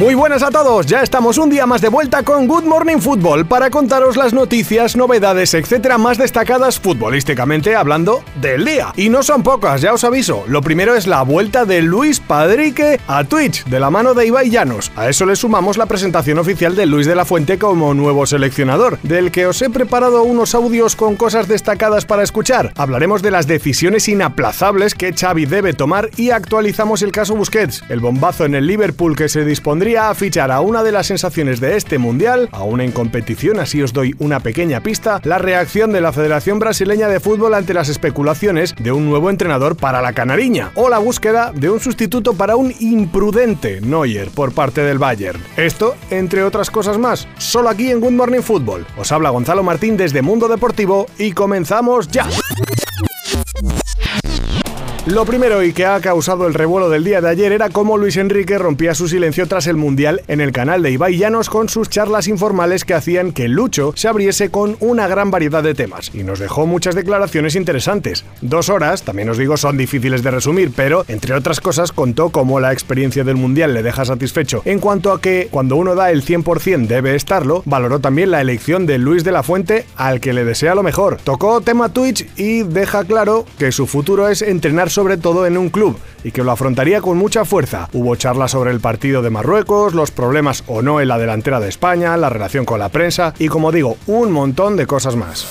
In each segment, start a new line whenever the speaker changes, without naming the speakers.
Muy buenas a todos, ya estamos un día más de vuelta con Good Morning Football para contaros las noticias, novedades, etcétera, más destacadas futbolísticamente hablando del día. Y no son pocas, ya os aviso. Lo primero es la vuelta de Luis Padrique a Twitch, de la mano de Ibai Llanos. A eso le sumamos la presentación oficial de Luis de la Fuente como nuevo seleccionador, del que os he preparado unos audios con cosas destacadas para escuchar. Hablaremos de las decisiones inaplazables que Xavi debe tomar y actualizamos el caso Busquets, el bombazo en el Liverpool que se dispondría a fichar a una de las sensaciones de este mundial, aún en competición, así os doy una pequeña pista, la reacción de la Federación Brasileña de Fútbol ante las especulaciones de un nuevo entrenador para la Canariña, o la búsqueda de un sustituto para un imprudente Neuer por parte del Bayern. Esto, entre otras cosas más, solo aquí en Good Morning Football. Os habla Gonzalo Martín desde Mundo Deportivo y comenzamos ya. Lo primero y que ha causado el revuelo del día de ayer era cómo Luis Enrique rompía su silencio tras el Mundial en el canal de Ibai Llanos con sus charlas informales que hacían que Lucho se abriese con una gran variedad de temas y nos dejó muchas declaraciones interesantes. Dos horas, también os digo, son difíciles de resumir, pero entre otras cosas contó cómo la experiencia del Mundial le deja satisfecho en cuanto a que cuando uno da el 100% debe estarlo, valoró también la elección de Luis de la Fuente al que le desea lo mejor. Tocó tema Twitch y deja claro que su futuro es entrenar todo en un club y que lo afrontaría con mucha fuerza. Hubo charlas sobre el partido de Marruecos, los problemas o no en la delantera de España, la relación con la prensa y como digo, un montón de cosas más.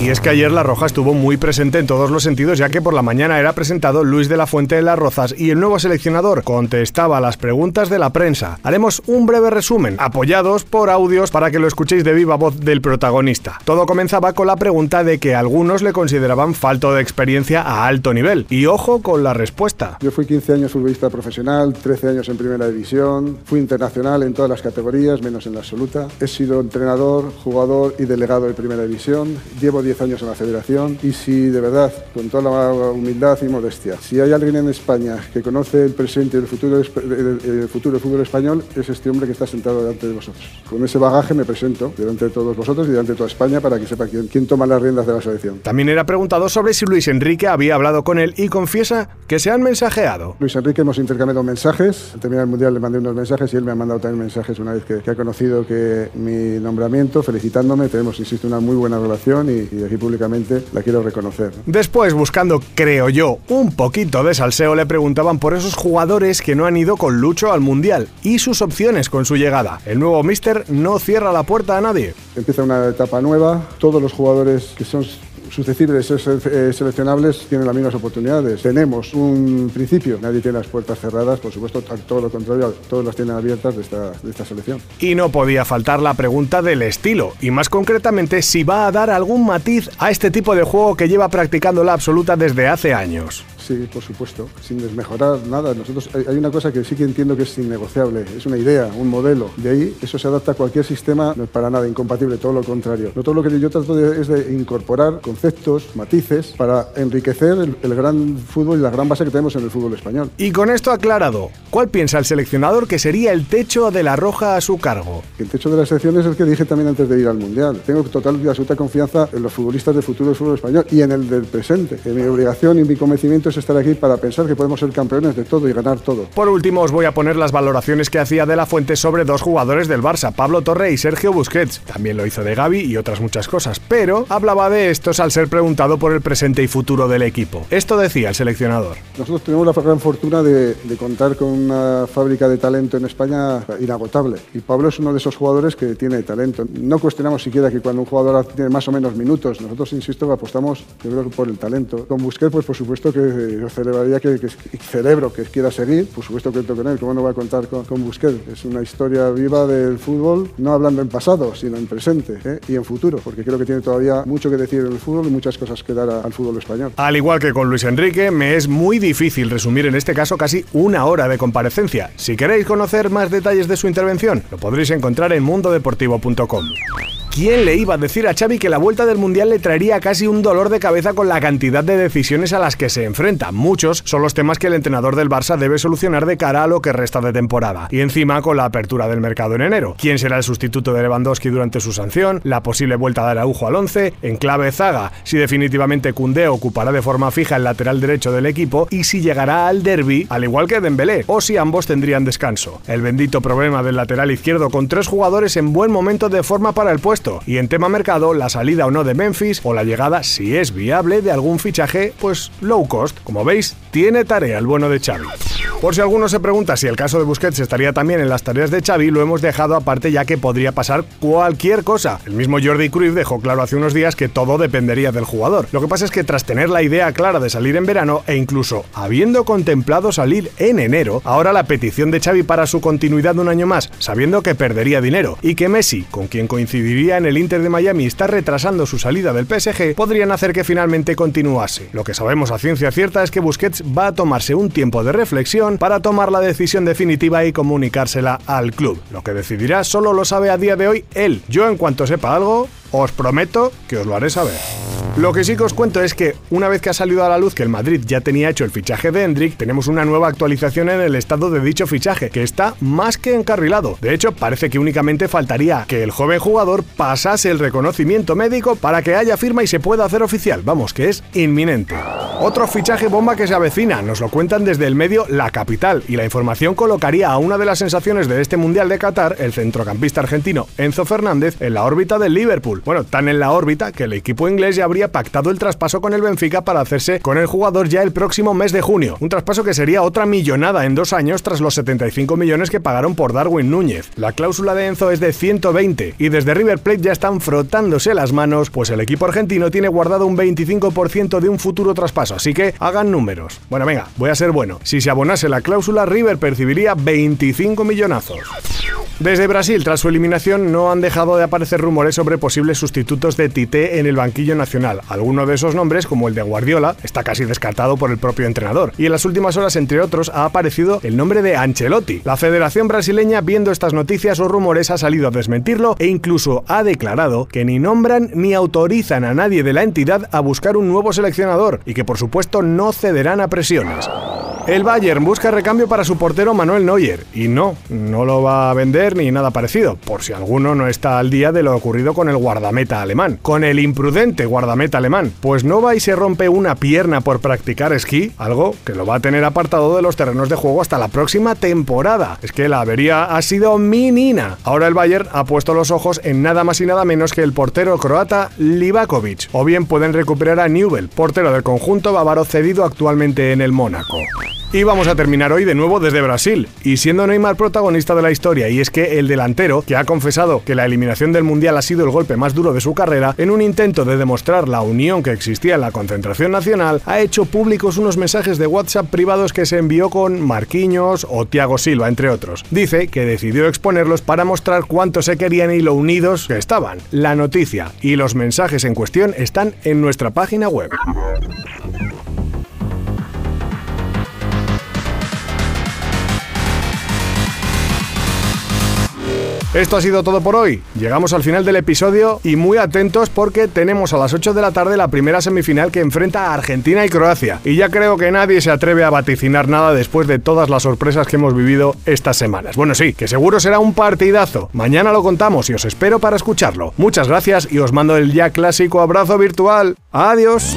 Y es que ayer La Roja estuvo muy presente en todos los sentidos ya que por la mañana era presentado Luis de la Fuente de las Rozas y el nuevo seleccionador contestaba las preguntas de la prensa. Haremos un breve resumen, apoyados por audios para que lo escuchéis de viva voz del protagonista. Todo comenzaba con la pregunta de que algunos le consideraban falto de experiencia a alto nivel. Y ojo con la respuesta.
Yo fui 15 años futbolista profesional, 13 años en primera división, fui internacional en todas las categorías, menos en la absoluta. He sido entrenador, jugador y delegado de primera división. Llevo 10 años en la federación y si de verdad, con toda la humildad y modestia, si hay alguien en España que conoce el presente y el futuro, el futuro del fútbol español, es este hombre que está sentado delante de vosotros. Con ese bagaje me presento delante de todos vosotros y delante de toda España para que sepa quién, quién toma las riendas de la selección.
También era preguntado sobre si Luis Enrique había hablado con él y confiesa que se han mensajeado.
Luis Enrique hemos intercambiado mensajes. Al terminar el Mundial le mandé unos mensajes y él me ha mandado también mensajes una vez que, que ha conocido que mi nombramiento, felicitándome. Tenemos, insisto, una muy buena relación y, y aquí públicamente la quiero reconocer.
Después, buscando, creo yo, un poquito de salseo, le preguntaban por esos jugadores que no han ido con Lucho al Mundial y sus opciones con su llegada. El nuevo Mister no cierra la puerta a nadie.
Empieza una etapa nueva. Todos los jugadores que son susceptibles seleccionables tienen las mismas oportunidades. Tenemos un principio, nadie tiene las puertas cerradas, por supuesto, todo lo contrario, todos las tienen abiertas de esta, de esta selección.
Y no podía faltar la pregunta del estilo, y más concretamente si va a dar algún matiz a este tipo de juego que lleva practicando la absoluta desde hace años.
Sí, por supuesto, sin desmejorar nada. Nosotros hay una cosa que sí que entiendo que es innegociable, es una idea, un modelo. De ahí eso se adapta a cualquier sistema, no es para nada incompatible, todo lo contrario. No todo lo que yo trato de, es de incorporar conceptos, matices para enriquecer el, el, gran fútbol y la gran base que tenemos en el fútbol español.
Y con esto aclarado, ¿cuál piensa el seleccionador que sería el techo de la Roja a su cargo?
El techo de la selección es el que dije también antes de ir al mundial. Tengo total y absoluta confianza en los futbolistas del futuro del fútbol español y en el del presente. En mi obligación y mi convencimiento es estar aquí para pensar que podemos ser campeones de todo y ganar todo.
Por último, os voy a poner las valoraciones que hacía de la Fuente sobre dos jugadores del Barça, Pablo Torre y Sergio Busquets. También lo hizo de Gaby y otras muchas cosas, pero hablaba de estos al ser preguntado por el presente y futuro del equipo. Esto decía el seleccionador.
Nosotros tenemos la gran fortuna de, de contar con una fábrica de talento en España inagotable. Y Pablo es uno de esos jugadores que tiene talento. No cuestionamos siquiera que cuando un jugador tiene más o menos minutos, nosotros, insisto, apostamos yo creo, por el talento. Con Busquets, pues por supuesto que yo celebraría que, que, cerebro que quiera seguir, por supuesto que con él, ¿cómo no va a contar con, con Busquets? Es una historia viva del fútbol, no hablando en pasado, sino en presente ¿eh? y en futuro, porque creo que tiene todavía mucho que decir en el fútbol y muchas cosas que dar a, al fútbol español.
Al igual que con Luis Enrique, me es muy difícil resumir en este caso casi una hora de comparecencia. Si queréis conocer más detalles de su intervención, lo podréis encontrar en mundodeportivo.com. ¿quién le iba a decir a Xavi que la vuelta del Mundial le traería casi un dolor de cabeza con la cantidad de decisiones a las que se enfrenta? Muchos son los temas que el entrenador del Barça debe solucionar de cara a lo que resta de temporada. Y encima con la apertura del mercado en enero. ¿Quién será el sustituto de Lewandowski durante su sanción? La posible vuelta de Araujo al 11, en clave Zaga, si definitivamente Koundé ocupará de forma fija el lateral derecho del equipo y si llegará al derby, al igual que Dembélé, o si ambos tendrían descanso. El bendito problema del lateral izquierdo con tres jugadores en buen momento de forma para el puesto. Y en tema mercado, la salida o no de Memphis o la llegada, si es viable, de algún fichaje, pues low cost. Como veis, tiene tarea el bueno de Xavi. Por si alguno se pregunta si el caso de Busquets estaría también en las tareas de Xavi, lo hemos dejado aparte ya que podría pasar cualquier cosa. El mismo Jordi Cruyff dejó claro hace unos días que todo dependería del jugador. Lo que pasa es que tras tener la idea clara de salir en verano e incluso habiendo contemplado salir en enero, ahora la petición de Xavi para su continuidad un año más, sabiendo que perdería dinero y que Messi, con quien coincidiría en el Inter de Miami, está retrasando su salida del PSG, podrían hacer que finalmente continuase. Lo que sabemos a ciencia cierta es que Busquets va a tomarse un tiempo de reflexión para tomar la decisión definitiva y comunicársela al club. Lo que decidirá solo lo sabe a día de hoy él. Yo en cuanto sepa algo, os prometo que os lo haré saber. Lo que sí que os cuento es que una vez que ha salido a la luz que el Madrid ya tenía hecho el fichaje de Hendrik, tenemos una nueva actualización en el estado de dicho fichaje, que está más que encarrilado. De hecho, parece que únicamente faltaría que el joven jugador pasase el reconocimiento médico para que haya firma y se pueda hacer oficial. Vamos, que es inminente. Otro fichaje bomba que se avecina, nos lo cuentan desde el medio La Capital, y la información colocaría a una de las sensaciones de este Mundial de Qatar, el centrocampista argentino Enzo Fernández, en la órbita del Liverpool. Bueno, tan en la órbita que el equipo inglés ya habría pactado el traspaso con el Benfica para hacerse con el jugador ya el próximo mes de junio. Un traspaso que sería otra millonada en dos años tras los 75 millones que pagaron por Darwin Núñez. La cláusula de Enzo es de 120 y desde River Plate ya están frotándose las manos, pues el equipo argentino tiene guardado un 25% de un futuro traspaso, así que hagan números. Bueno, venga, voy a ser bueno. Si se abonase la cláusula, River percibiría 25 millonazos. Desde Brasil, tras su eliminación, no han dejado de aparecer rumores sobre posibles sustitutos de Tite en el banquillo nacional. Alguno de esos nombres, como el de Guardiola, está casi descartado por el propio entrenador. Y en las últimas horas, entre otros, ha aparecido el nombre de Ancelotti. La Federación Brasileña, viendo estas noticias o rumores, ha salido a desmentirlo e incluso ha declarado que ni nombran ni autorizan a nadie de la entidad a buscar un nuevo seleccionador y que por supuesto no cederán a presiones. El Bayern busca recambio para su portero Manuel Neuer y no, no lo va a vender ni nada parecido, por si alguno no está al día de lo ocurrido con el guardameta alemán, con el imprudente guardameta alemán, pues no va y se rompe una pierna por practicar esquí, algo que lo va a tener apartado de los terrenos de juego hasta la próxima temporada. Es que la avería ha sido minina. Ahora el Bayern ha puesto los ojos en nada más y nada menos que el portero croata Livakovic, o bien pueden recuperar a Newell, portero del conjunto bávaro cedido actualmente en el Mónaco. Y vamos a terminar hoy de nuevo desde Brasil, y siendo Neymar protagonista de la historia, y es que el delantero, que ha confesado que la eliminación del Mundial ha sido el golpe más duro de su carrera, en un intento de demostrar la unión que existía en la concentración nacional, ha hecho públicos unos mensajes de WhatsApp privados que se envió con Marquinhos o Thiago Silva, entre otros. Dice que decidió exponerlos para mostrar cuánto se querían y lo unidos que estaban. La noticia y los mensajes en cuestión están en nuestra página web. Esto ha sido todo por hoy. Llegamos al final del episodio y muy atentos porque tenemos a las 8 de la tarde la primera semifinal que enfrenta a Argentina y Croacia. Y ya creo que nadie se atreve a vaticinar nada después de todas las sorpresas que hemos vivido estas semanas. Bueno, sí, que seguro será un partidazo. Mañana lo contamos y os espero para escucharlo. Muchas gracias y os mando el ya clásico abrazo virtual. Adiós.